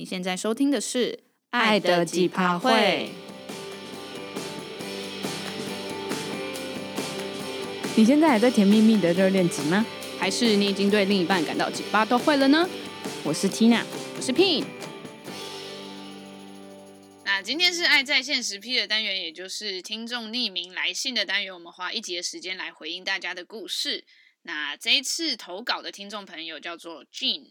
你现在收听的是《爱的几趴火》。你现在还在甜蜜蜜的热恋期吗？还是你已经对另一半感到几趴都会了呢？我是 Tina，我是 Pin。那今天是爱在线实 P 的单元，也就是听众匿名来信的单元。我们花一集的时间来回应大家的故事。那这一次投稿的听众朋友叫做 Jean。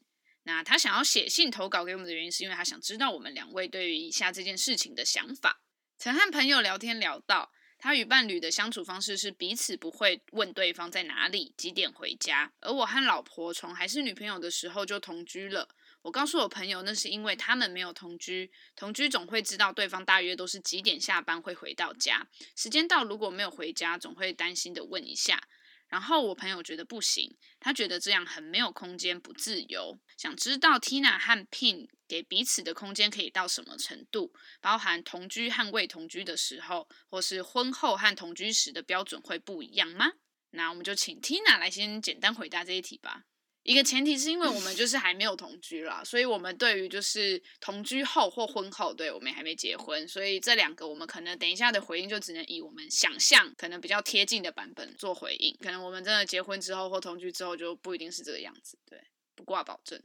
那他想要写信投稿给我们的原因，是因为他想知道我们两位对于以下这件事情的想法。曾和朋友聊天聊到，他与伴侣的相处方式是彼此不会问对方在哪里、几点回家。而我和老婆从还是女朋友的时候就同居了。我告诉我朋友，那是因为他们没有同居，同居总会知道对方大约都是几点下班会回到家。时间到如果没有回家，总会担心的问一下。然后我朋友觉得不行，他觉得这样很没有空间，不自由。想知道 Tina 和 Pin 给彼此的空间可以到什么程度，包含同居和未同居的时候，或是婚后和同居时的标准会不一样吗？那我们就请 Tina 来先简单回答这一题吧。一个前提是因为我们就 是还没有同居啦，所以我们对于就是同居后或婚后，对，我们还没结婚，所以这两个我们可能等一下的回应就只能以我们想象可能比较贴近的版本做回应，可能我们真的结婚之后或同居之后就不一定是这个样子，对，不挂保证。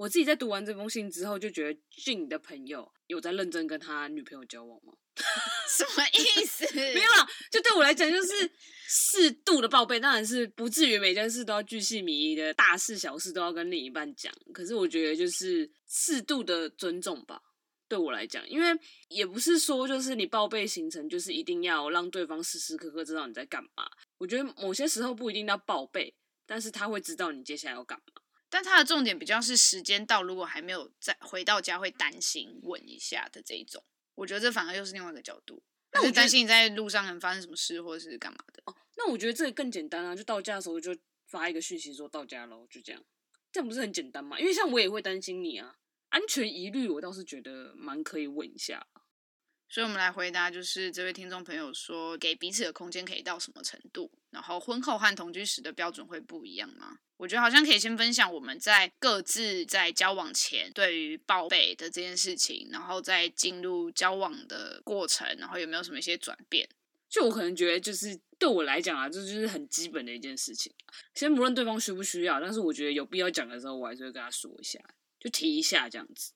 我自己在读完这封信之后，就觉得俊的朋友有在认真跟他女朋友交往吗？什么意思？没有啦，就对我来讲，就是适度的报备，当然是不至于每件事都要巨细靡遗的，大事小事都要跟另一半讲。可是我觉得就是适度的尊重吧，对我来讲，因为也不是说就是你报备行程就是一定要让对方时时刻刻知道你在干嘛。我觉得某些时候不一定要报备，但是他会知道你接下来要干嘛。但他的重点比较是时间到，如果还没有再回到家，会担心问一下的这一种。我觉得这反而又是另外一个角度，那是担心你在路上可能发生什么事，或者是干嘛的。哦，那我觉得这个更简单啊，就到家的时候就发一个讯息说到家喽，就这样，这样不是很简单吗？因为像我也会担心你啊，安全疑虑我倒是觉得蛮可以问一下。所以，我们来回答，就是这位听众朋友说，给彼此的空间可以到什么程度？然后，婚后和同居时的标准会不一样吗？我觉得好像可以先分享我们在各自在交往前对于报备的这件事情，然后再进入交往的过程，然后有没有什么一些转变？就我可能觉得，就是对我来讲啊，这就是很基本的一件事情。先不论对方需不需要，但是我觉得有必要讲的时候，我还是会跟他说一下，就提一下这样子。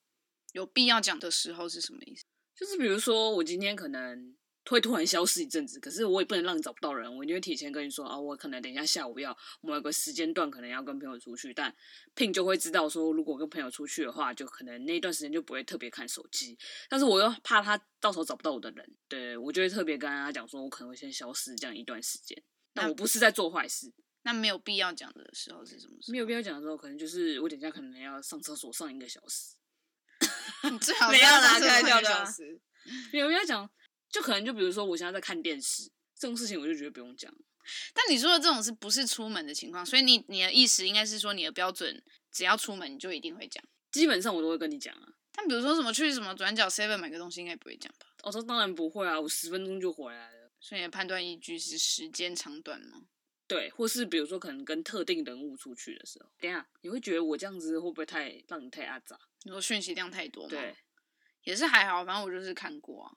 有必要讲的时候是什么意思？就是比如说，我今天可能会突然消失一阵子，可是我也不能让你找不到人，我一定会提前跟你说啊，我可能等一下下午要某一个时间段可能要跟朋友出去，但 Pin 就会知道说，如果跟朋友出去的话，就可能那段时间就不会特别看手机，但是我又怕他到时候找不到我的人，对，我就会特别跟他讲说，我可能会先消失这样一段时间，但我不是在做坏事。那没有必要讲的时候是什么时候？没有必要讲的时候，可能就是我等一下可能要上厕所上一个小时。最好不要拉开掉的。有没有讲？就可能就比如说，我现在在看电视这种事情，我就觉得不用讲。但你说的这种是不是出门的情况？所以你你的意思应该是说，你的标准只要出门你就一定会讲。基本上我都会跟你讲啊。但比如说什么去什么转角 seven 买个东西，应该不会讲吧？我说当然不会啊，我十分钟就回来了。所以你的判断依据是时间长短吗？对，或是比如说可能跟特定人物出去的时候，等下你会觉得我这样子会不会太让你太阿杂？你说讯息量太多吗？对。也是还好，反正我就是看过啊。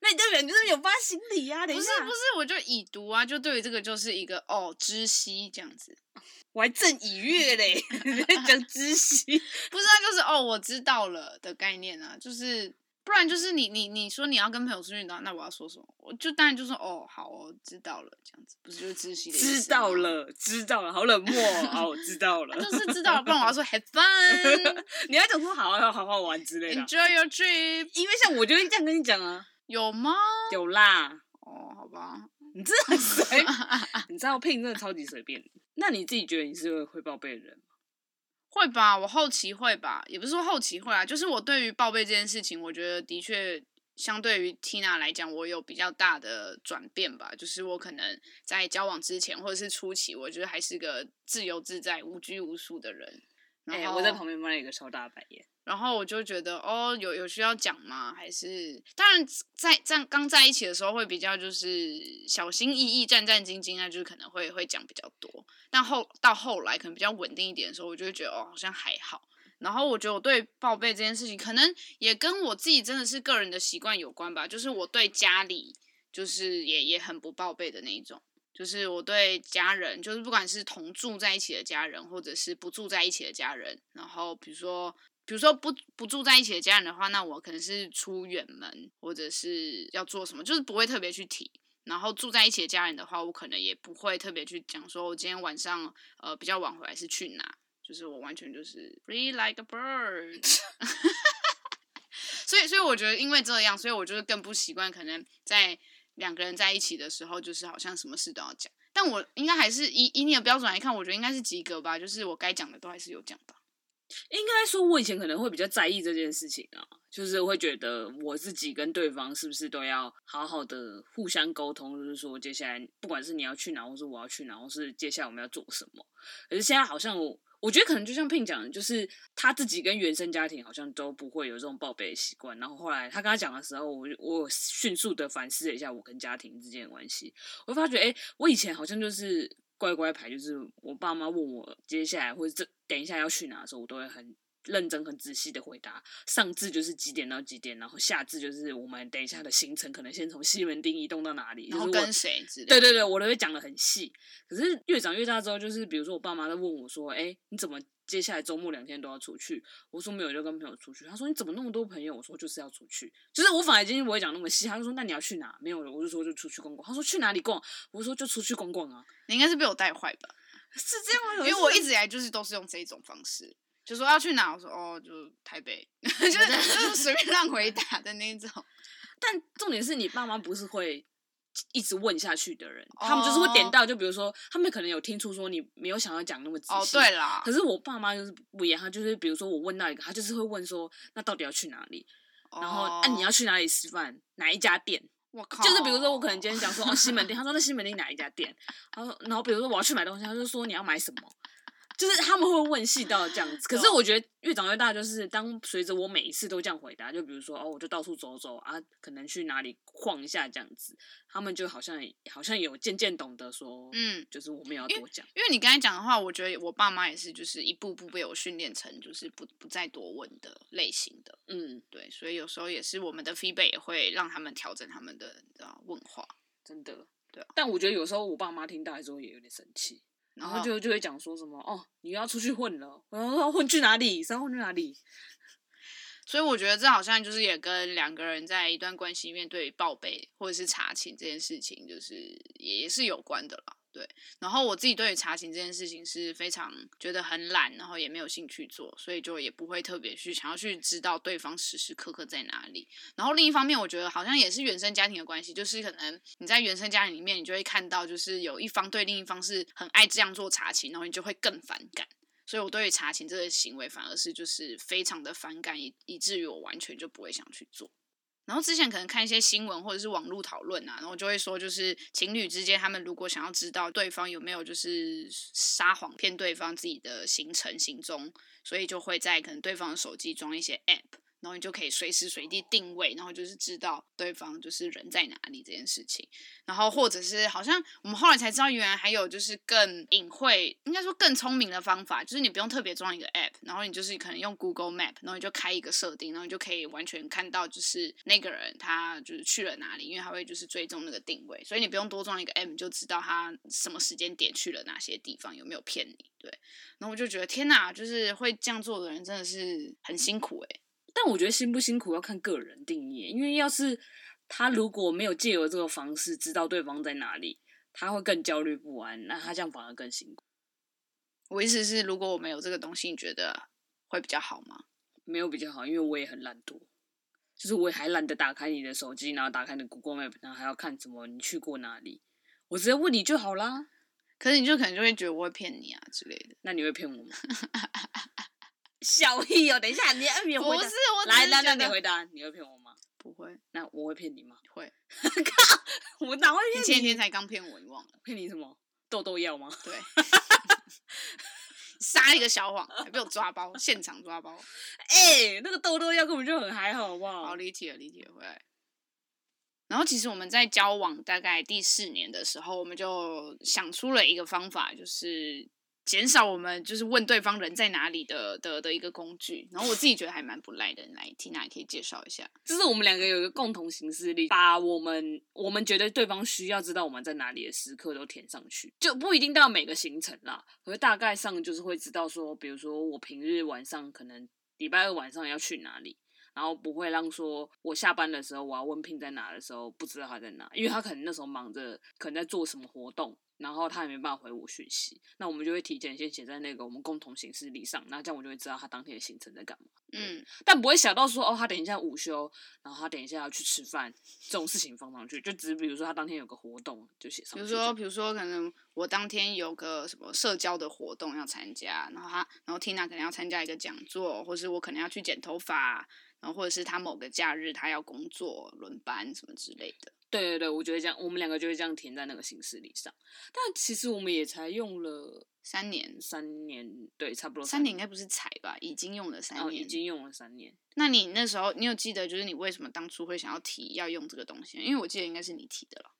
那你对人就是有发心理呀、啊？不是不是，我就已读啊，就对于这个就是一个哦知悉这样子。我还正已阅嘞，讲 知悉，不是啊，就是哦我知道了的概念啊，就是。不然就是你你你说你要跟朋友出去，那那我要说什么？我就当然就说哦，好哦，知道了，这样子不是就是知悉的意思？知道了，知道了，好冷漠哦，我知道了，就是知道了，不然我要说 have fun，你要讲说好好好好玩之类的，enjoy your trip，因为像我就会这样跟你讲啊，有吗？有啦，哦，好吧，你真的很随，你知道 Pin 真的超级随便，那你自己觉得你是会会报备的人吗？会吧，我后期会吧，也不是说后期会啊，就是我对于报备这件事情，我觉得的确相对于 Tina 来讲，我有比较大的转变吧。就是我可能在交往之前或者是初期，我觉得还是个自由自在、无拘无束的人。哎、欸，我在旁边翻了一个超大白眼。然后我就觉得，哦，有有需要讲吗？还是当然在在刚在一起的时候会比较就是小心翼翼、战战兢兢啊，就是可能会会讲比较多。但后到后来可能比较稳定一点的时候，我就会觉得哦，好像还好。然后我觉得我对报备这件事情，可能也跟我自己真的是个人的习惯有关吧。就是我对家里，就是也也很不报备的那一种。就是我对家人，就是不管是同住在一起的家人，或者是不住在一起的家人，然后比如说，比如说不不住在一起的家人的话，那我可能是出远门，或者是要做什么，就是不会特别去提。然后住在一起的家人的话，我可能也不会特别去讲，说我今天晚上呃比较晚回来是去哪，就是我完全就是 free like a bird。所以，所以我觉得因为这样，所以我就是更不习惯，可能在。两个人在一起的时候，就是好像什么事都要讲。但我应该还是以以你的标准来看，我觉得应该是及格吧。就是我该讲的都还是有讲的。应该说，我以前可能会比较在意这件事情啊，就是会觉得我自己跟对方是不是都要好好的互相沟通，就是说接下来不管是你要去哪，或是我要去哪，或是接下来我们要做什么。可是现在好像我。我觉得可能就像 Pin 讲的，就是他自己跟原生家庭好像都不会有这种报备的习惯。然后后来他跟他讲的时候，我我迅速的反思了一下我跟家庭之间的关系，我发觉，哎，我以前好像就是乖乖牌，就是我爸妈问我接下来或者这等一下要去哪的时候，我都会很。认真很仔细的回答，上至就是几点到几点，然后下至就是我们等一下的行程，可能先从西门町移动到哪里，然后跟谁之类的。对对对，我都会讲的很细。可是越长越大之后，就是比如说我爸妈在问我说：“哎，你怎么接下来周末两天都要出去？”我说：“没有，就跟朋友出去。”他说：“你怎么那么多朋友？”我说：“就是要出去。”就是我反而今天不会讲那么细。他就说：“那你要去哪？”没有，我就说就出去逛逛。他说：“去哪里逛？”我说：“就出去逛逛啊。”你应该是被我带坏吧？是这样吗？因为我一直以来就是都是用这种方式。就说要去哪，我说哦，就台北，就是就是随便乱回答的那种。但重点是你爸妈不是会一直问下去的人，他们就是会点到，就比如说他们可能有听出说你没有想要讲那么仔细。哦，对啦。可是我爸妈就是不一样，他就是比如说我问到一个，他就是会问说，那到底要去哪里？然后啊，你要去哪里吃饭？哪一家店？我靠！就是比如说我可能今天讲说哦西门 町，他说那西门町哪一家店？然后，然后比如说我要去买东西，他就说你要买什么？就是他们会问细到这样子，可是我觉得越长越大，就是当随着我每一次都这样回答，就比如说哦，我就到处走走啊，可能去哪里晃一下这样子，他们就好像好像有渐渐懂得说，嗯，就是我们要多讲。因为你刚才讲的话，我觉得我爸妈也是，就是一步步被我训练成就是不不再多问的类型的，嗯，对，所以有时候也是我们的 feedback 也会让他们调整他们的问话，真的，对啊。但我觉得有时候我爸妈听到之后也有点生气。然后就就会讲说什么哦，你要出去混了，我要混去哪里？想要混去哪里？所以我觉得这好像就是也跟两个人在一段关系里面对报备或者是查寝这件事情，就是也是有关的啦。对，然后我自己对于查勤这件事情是非常觉得很懒，然后也没有兴趣做，所以就也不会特别去想要去知道对方时时刻刻在哪里。然后另一方面，我觉得好像也是原生家庭的关系，就是可能你在原生家庭里面，你就会看到，就是有一方对另一方是很爱这样做查勤，然后你就会更反感。所以我对于查勤这个行为反而是就是非常的反感，以以至于我完全就不会想去做。然后之前可能看一些新闻或者是网络讨论啊，然后就会说，就是情侣之间，他们如果想要知道对方有没有就是撒谎骗对方自己的行程行踪，所以就会在可能对方的手机装一些 app。然后你就可以随时随地定位，然后就是知道对方就是人在哪里这件事情。然后或者是好像我们后来才知道，原来还有就是更隐晦，应该说更聪明的方法，就是你不用特别装一个 app，然后你就是可能用 Google Map，然后你就开一个设定，然后你就可以完全看到就是那个人他就是去了哪里，因为他会就是追踪那个定位，所以你不用多装一个 app，就知道他什么时间点去了哪些地方，有没有骗你？对。然后我就觉得天哪，就是会这样做的人真的是很辛苦诶。但我觉得辛不辛苦要看个人定义，因为要是他如果没有借由这个方式知道对方在哪里，他会更焦虑不安，那他这样反而更辛苦。我意思是，如果我没有这个东西，你觉得会比较好吗？没有比较好，因为我也很懒惰，就是我也还懒得打开你的手机，然后打开你的 Google Map，然后还要看什么你去过哪里，我直接问你就好啦。可是你就可能就会觉得我会骗你啊之类的，那你会骗我吗？小屁哦！等一下，你要你回答。不是我来，来，来，你回答，你会骗我吗？不会。那我会骗你吗？会。靠！我哪会骗你？你前天才刚骗我，你忘了？骗你什么？痘痘药吗？对。撒一个小谎，还被我抓包，现场抓包。哎、欸，那个痘痘药根本就很还好，好不好？好，离题了，离题了，回来。然后其实我们在交往大概第四年的时候，我们就想出了一个方法，就是。减少我们就是问对方人在哪里的的的一个工具。然后我自己觉得还蛮不赖的，来，Tina 也可以介绍一下。就是我们两个有一个共同行事历，把我们我们觉得对方需要知道我们在哪里的时刻都填上去，就不一定到每个行程啦，可是大概上就是会知道说，比如说我平日晚上可能礼拜二晚上要去哪里。然后不会让说我下班的时候我要问 Pin 在哪的时候不知道他在哪，因为他可能那时候忙着，可能在做什么活动，然后他也没办法回我讯息。那我们就会提前先写在那个我们共同行事历上，那这样我就会知道他当天的行程在干嘛。嗯，但不会想到说哦，他等一下午休，然后他等一下要去吃饭这种事情放上去，就只是比如说他当天有个活动就写上去。比如说，比如说可能我当天有个什么社交的活动要参加，然后他，然后 Tina 可能要参加一个讲座，或是我可能要去剪头发。然后或者是他某个假日他要工作轮班什么之类的。对对对，我觉得这样，我们两个就会这样填在那个行事历上。但其实我们也才用了三年，三年，对，差不多三年应该不是才吧？已经用了三年，哦，已经用了三年。那你那时候你有记得就是你为什么当初会想要提要用这个东西？因为我记得应该是你提的了。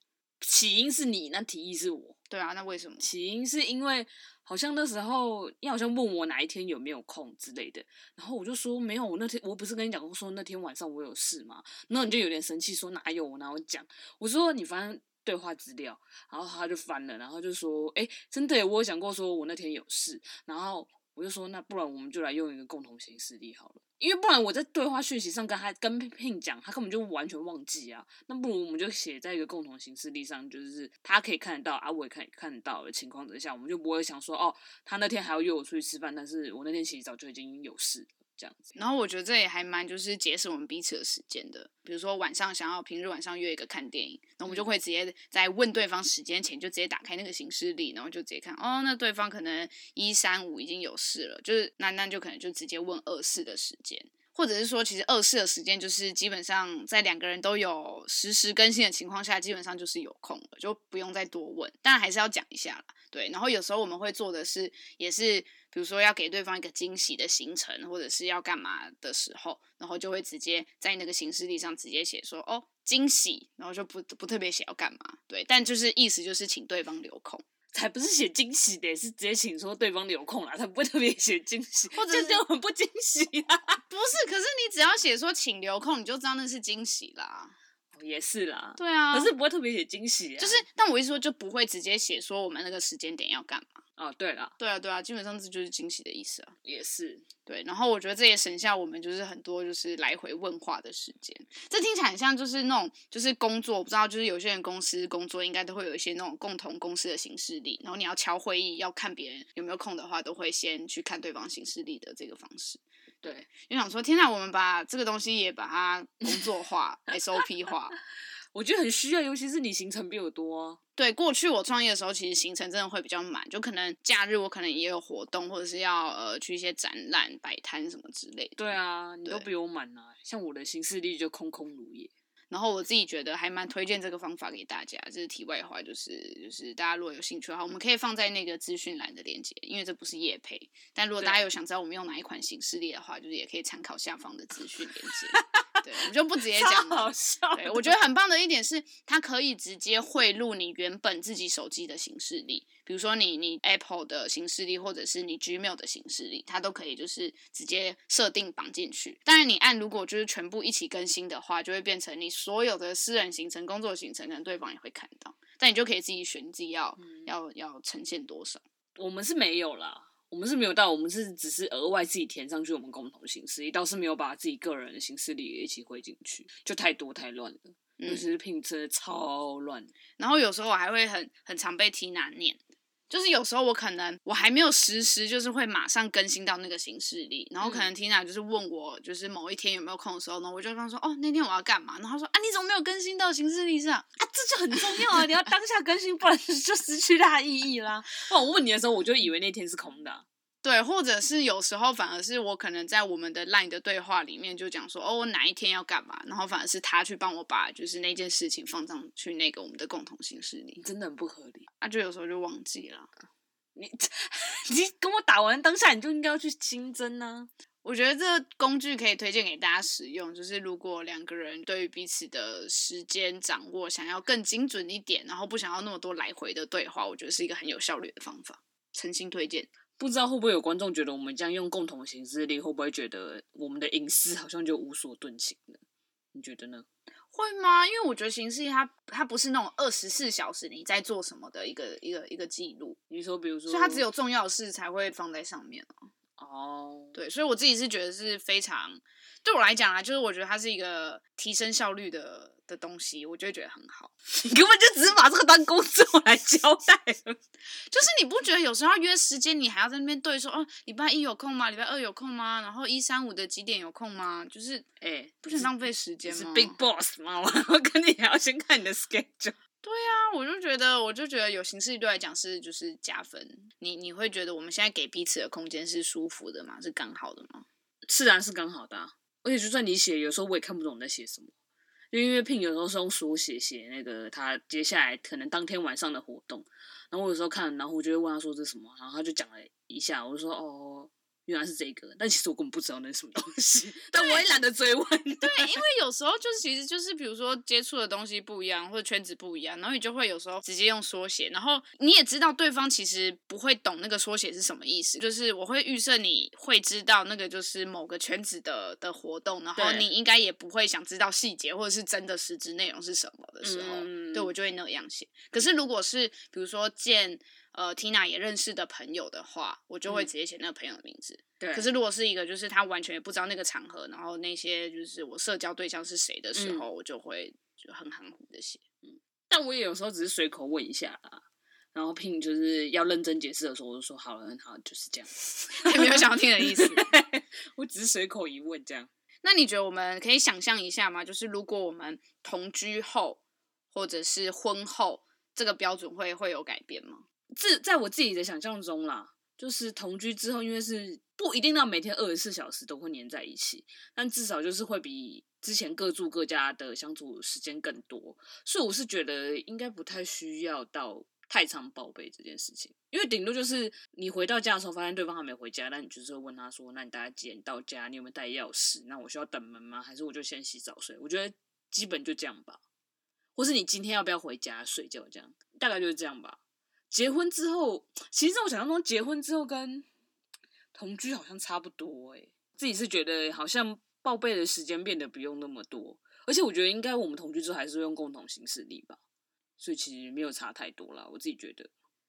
起因是你，那提议是我。对啊，那为什么？起因是因为好像那时候你好像问我哪一天有没有空之类的，然后我就说没有，我那天我不是跟你讲过说那天晚上我有事吗？然后你就有点生气说哪有，我哪有讲？我说你翻对话资料，然后他就翻了，然后就说哎，真的，我有讲过说我那天有事，然后我就说那不然我们就来用一个共同行事历好了。因为不然我在对话讯息上跟他跟 Pin 讲，他根本就完全忘记啊。那不如我们就写在一个共同行事历上，就是他可以看得到啊，我也看看得到的情况之下，我们就不会想说哦，他那天还要约我出去吃饭，但是我那天其实早就已经有事。这样子，然后我觉得这也还蛮就是节省我们彼此的时间的。比如说晚上想要平日晚上约一个看电影，那我们就会直接在问对方时间前就直接打开那个行事历，然后就直接看哦，那对方可能一三五已经有事了，就是那那就可能就直接问二四的时间，或者是说其实二四的时间就是基本上在两个人都有实时更新的情况下，基本上就是有空了，就不用再多问，但还是要讲一下啦。对，然后有时候我们会做的是也是。比如说要给对方一个惊喜的行程，或者是要干嘛的时候，然后就会直接在那个行事历上直接写说哦惊喜，然后就不不特别写要干嘛，对，但就是意思就是请对方留空，才不是写惊喜的，是直接请说对方留空啦，他不会特别写惊喜，或者是就很不惊喜啊，不是，可是你只要写说请留空，你就知道那是惊喜啦，也是啦，对啊，可是不会特别写惊喜啊，就是，但我意思说就不会直接写说我们那个时间点要干嘛。哦，对了，对啊，对啊，基本上这就是惊喜的意思啊，也是对。然后我觉得这也省下我们就是很多就是来回问话的时间。这听起来很像就是那种就是工作，不知道就是有些人公司工作应该都会有一些那种共同公司的行事历，然后你要敲会议要看别人有没有空的话，都会先去看对方行事历的这个方式。对，就想说，天哪，我们把这个东西也把它工作化、SOP 化。我觉得很需要，尤其是你行程比我多啊。对，过去我创业的时候，其实行程真的会比较满，就可能假日我可能也有活动，或者是要呃去一些展览、摆摊什么之类的。对啊，你都比我满啊，像我的行事历就空空如也。然后我自己觉得还蛮推荐这个方法给大家，这是题外话，就是就是大家如果有兴趣的话，我们可以放在那个资讯栏的链接，因为这不是业配。但如果大家有想知道我们用哪一款形式列的话，就是也可以参考下方的资讯链接。对，我们就不直接讲。好笑。对，我觉得很棒的一点是，它可以直接汇入你原本自己手机的行事历。比如说你你 Apple 的行事历，或者是你 Gmail 的行事历，它都可以就是直接设定绑进去。当然你按如果就是全部一起更新的话，就会变成你所有的私人行程、工作行程，可能对方也会看到。但你就可以自己选自己要、嗯、要要呈现多少。我们是没有啦，我们是没有到，我们是只是额外自己填上去我们共同行事历，倒是没有把自己个人的行事历也一起汇进去，就太多太乱了。尤其是拼车超乱，然后有时候我还会很很常被 Tina 念。就是有时候我可能我还没有实时，就是会马上更新到那个行事历，然后可能 Tina 就是问我，就是某一天有没有空的时候呢，我就跟他说，哦，那天我要干嘛？然后他说，啊，你怎么没有更新到行事历上？啊，这就很重要啊，你要当下更新，不然 就失去它的意义啦。那 我问你的时候，我就以为那天是空的啊。对，或者是有时候反而是我可能在我们的 LINE 的对话里面就讲说，哦，我哪一天要干嘛，然后反而是他去帮我把就是那件事情放上去那个我们的共同行事里，真的很不合理。啊，就有时候就忘记了。你 你跟我打完当下，你就应该要去新增呢。我觉得这个工具可以推荐给大家使用，就是如果两个人对于彼此的时间掌握想要更精准一点，然后不想要那么多来回的对话，我觉得是一个很有效率的方法。诚心推荐。不知道会不会有观众觉得我们这样用共同行事力，会不会觉得我们的隐私好像就无所遁形了？你觉得呢？会吗？因为我觉得行事历它它不是那种二十四小时你在做什么的一个一个一个记录。你说，比如说，所以它只有重要的事才会放在上面哦，oh. 对，所以我自己是觉得是非常，对我来讲啊，就是我觉得它是一个提升效率的的东西，我就会觉得很好。你根本就只是把这个当工作来交代，就是你不觉得有时候约时间，你还要在那边对说，哦，礼拜一有空吗？礼拜二有空吗？然后一三五的几点有空吗？就是，哎、欸，不想浪费时间吗？是 Big Boss 吗？我跟你还要先看你的 schedule。对啊，我就觉得，我就觉得有行事历对来讲是就是加分。你你会觉得我们现在给彼此的空间是舒服的吗？是刚好的吗？是然，是刚好的啊。而且就算你写，有时候我也看不懂你在写什么，就因为聘有时候是用书写写那个他接下来可能当天晚上的活动，然后我有时候看，然后我就会问他说这是什么，然后他就讲了一下，我就说哦。原来是这个，但其实我根本不知道那是什么东西，但我也懒得追问。对，因为有时候就是其实就是比如说接触的东西不一样，或者圈子不一样，然后你就会有时候直接用缩写，然后你也知道对方其实不会懂那个缩写是什么意思，就是我会预设你会知道那个就是某个圈子的的活动，然后你应该也不会想知道细节或者是真的实质内容是什么的时候，嗯、对我就会那样写。可是如果是比如说见。呃，Tina 也认识的朋友的话，我就会直接写那个朋友的名字。对。可是如果是一个就是他完全也不知道那个场合，然后那些就是我社交对象是谁的时候，嗯、我就会就很含糊的写。嗯。但我也有时候只是随口问一下啦，然后 Pin 就是要认真解释的时候，我就说好了，很好，就是这样。也没有想要听的意思。我只是随口一问这样。那你觉得我们可以想象一下吗？就是如果我们同居后或者是婚后，这个标准会会有改变吗？自在我自己的想象中啦，就是同居之后，因为是不一定到每天二十四小时都会黏在一起，但至少就是会比之前各住各家的相处时间更多，所以我是觉得应该不太需要到太常报备这件事情，因为顶多就是你回到家的时候发现对方还没回家，那你就是问他说，那你大概几点到家？你有没有带钥匙？那我需要等门吗？还是我就先洗澡睡？我觉得基本就这样吧，或是你今天要不要回家睡觉？这样大概就是这样吧。结婚之后，其实在我想象中，结婚之后跟 同居好像差不多诶。自己是觉得好像报备的时间变得不用那么多，而且我觉得应该我们同居之后还是用共同行事历吧，所以其实没有差太多啦。我自己觉得。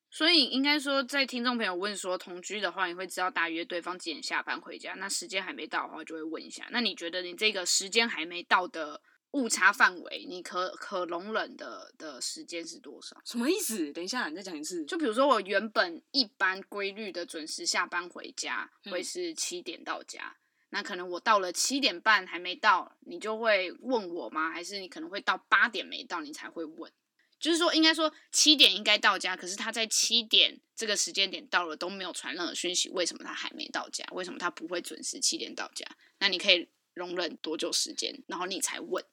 所以应该说，在听众朋友问说同居的话，你会知道大约对方几点下班回家，那时间还没到的话，就会问一下。那你觉得你这个时间还没到的？误差范围，你可可容忍的的时间是多少？什么意思？等一下，你再讲一次。就比如说，我原本一般规律的准时下班回家会是七点到家，嗯、那可能我到了七点半还没到，你就会问我吗？还是你可能会到八点没到，你才会问？就是说，应该说七点应该到家，可是他在七点这个时间点到了都没有传任何讯息，为什么他还没到家？为什么他不会准时七点到家？那你可以容忍多久时间？然后你才问？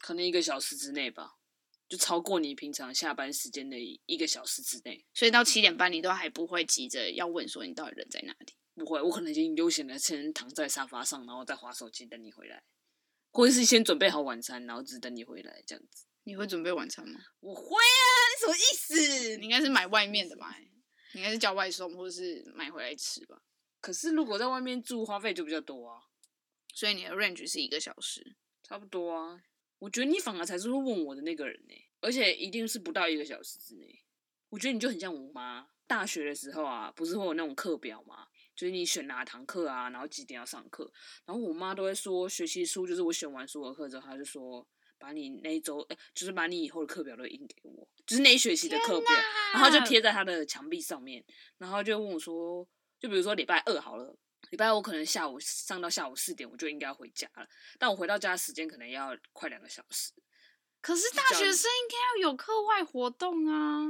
可能一个小时之内吧，就超过你平常下班时间的一个小时之内。所以到七点半，你都还不会急着要问说你到底人在哪里？不会，我可能已经悠闲的先躺在沙发上，然后再划手机等你回来，或者是先准备好晚餐，然后只等你回来这样子。你会准备晚餐吗？我会啊，你什么意思？你应该是买外面的吧？你应该是叫外送，或者是买回来吃吧？可是如果在外面住，花费就比较多啊。所以你的 range 是一个小时，差不多啊。我觉得你反而才是会问我的那个人呢，而且一定是不到一个小时之内。我觉得你就很像我妈，大学的时候啊，不是会有那种课表吗？就是你选哪堂课啊，然后几点要上课。然后我妈都会说，学期书就是我选完所有课之后，她就说把你那一周，哎，就是把你以后的课表都印给我，就是那一学期的课表，然后就贴在她的墙壁上面，然后就问我说，就比如说礼拜二好了。礼拜五可能下午上到下午四点，我就应该要回家了。但我回到家的时间可能要快两个小时。可是大学生应该要有课外活动啊，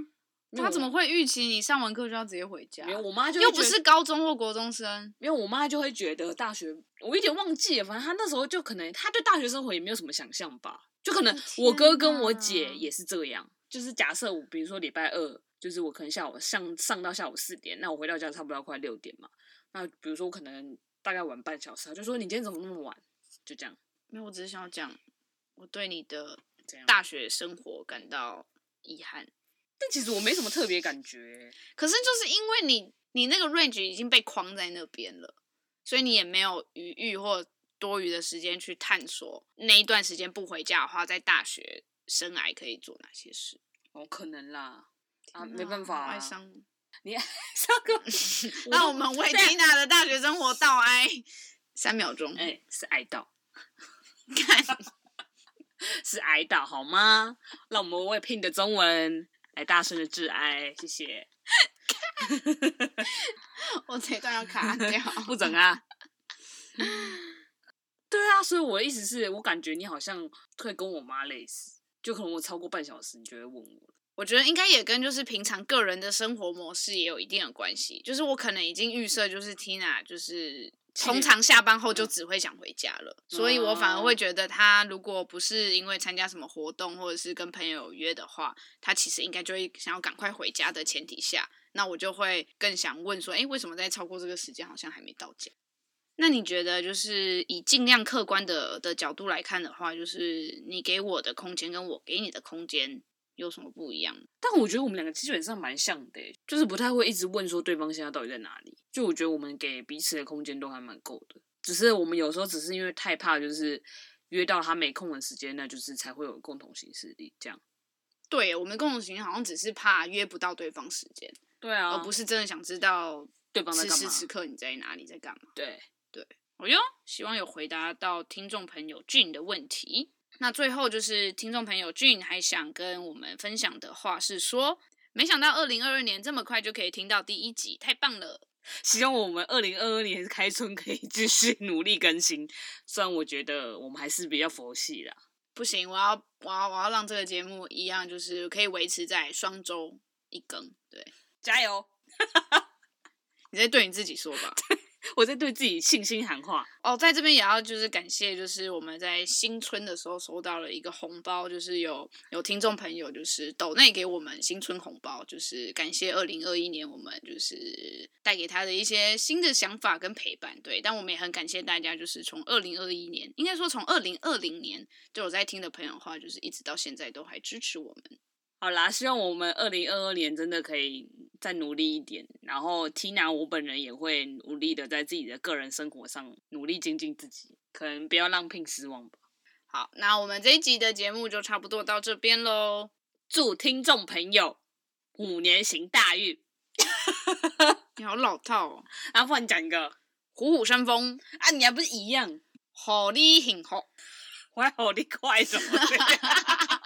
他怎么会预期你上完课就要直接回家？没有，我妈就又不是高中或国中生。没有，我妈就会觉得大学，我有点忘记了。反正她那时候就可能，她对大学生活也没有什么想象吧。就可能我哥跟我姐也是这样，就是假设我比如说礼拜二，就是我可能下午上上到下午四点，那我回到家差不多要快六点嘛。那比如说，我可能大概晚半小时，他就说你今天怎么那么晚？就这样。没有，我只是想要讲，我对你的大学生活感到遗憾。但其实我没什么特别感觉。可是就是因为你你那个 range 已经被框在那边了，所以你也没有余裕或多余的时间去探索那一段时间不回家的话，在大学生涯可以做哪些事。哦，可能啦，啊，没办法、啊，哀伤。你 哀伤个，那我们为 Tina 的大学生活道 哀三秒钟。哎、欸，是哀悼，看，是哀悼好吗？让我们为 Pin 的中文来大声的致哀，谢谢。我这段要卡掉，不准啊！对啊，所以我的意思是我感觉你好像会跟我妈类似，就可能我超过半小时，你就会问我。我觉得应该也跟就是平常个人的生活模式也有一定的关系。就是我可能已经预设，就是 Tina 就是通常下班后就只会想回家了，所以我反而会觉得他如果不是因为参加什么活动或者是跟朋友约的话，他其实应该就会想要赶快回家的前提下，那我就会更想问说，哎，为什么在超过这个时间好像还没到家？那你觉得就是以尽量客观的的角度来看的话，就是你给我的空间跟我给你的空间。有什么不一样？但我觉得我们两个基本上蛮像的，就是不太会一直问说对方现在到底在哪里。就我觉得我们给彼此的空间都还蛮够的，只是我们有时候只是因为太怕，就是约到他没空的时间，那就是才会有共同行事力这样。对，我们共同行事好像只是怕约不到对方时间，对啊，而不是真的想知道对方此时此刻你在哪里，在干嘛。对对，我哟，希望有回答到听众朋友俊的问题。那最后就是听众朋友俊还想跟我们分享的话是说，没想到二零二二年这么快就可以听到第一集，太棒了！希望我们二零二二年开春可以继续努力更新。虽然我觉得我们还是比较佛系啦，不行，我要我要我要让这个节目一样，就是可以维持在双周一更。对，加油！你在对你自己说吧。我在对自己信心喊话哦，在这边也要就是感谢，就是我们在新春的时候收到了一个红包，就是有有听众朋友就是抖内给我们新春红包，就是感谢二零二一年我们就是带给他的一些新的想法跟陪伴，对，但我们也很感谢大家，就是从二零二一年，应该说从二零二零年就有在听的朋友的话，就是一直到现在都还支持我们。好啦，希望我们二零二二年真的可以再努力一点，然后 Tina 我本人也会努力的在自己的个人生活上努力精进自己，可能不要让 Pin 失望吧。好，那我们这一集的节目就差不多到这边喽。祝听众朋友五年行大运！你好老套哦。然后不然你讲一个虎虎生风啊，你还不是一样？好你幸福，我还好你快什么？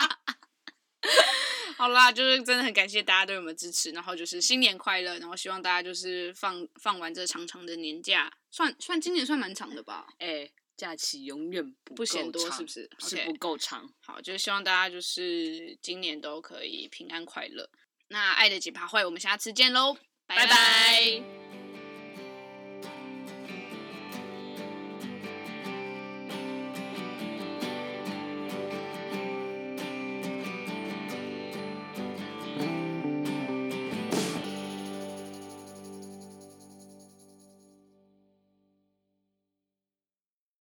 好啦，就是真的很感谢大家对我们支持，然后就是新年快乐，然后希望大家就是放放完这长长的年假，算算今年算蛮长的吧？哎、欸，假期永远不不嫌多，是不是？是不够长。Okay. 好，就是希望大家就是今年都可以平安快乐。那爱的几趴会，我们下次见喽，拜拜。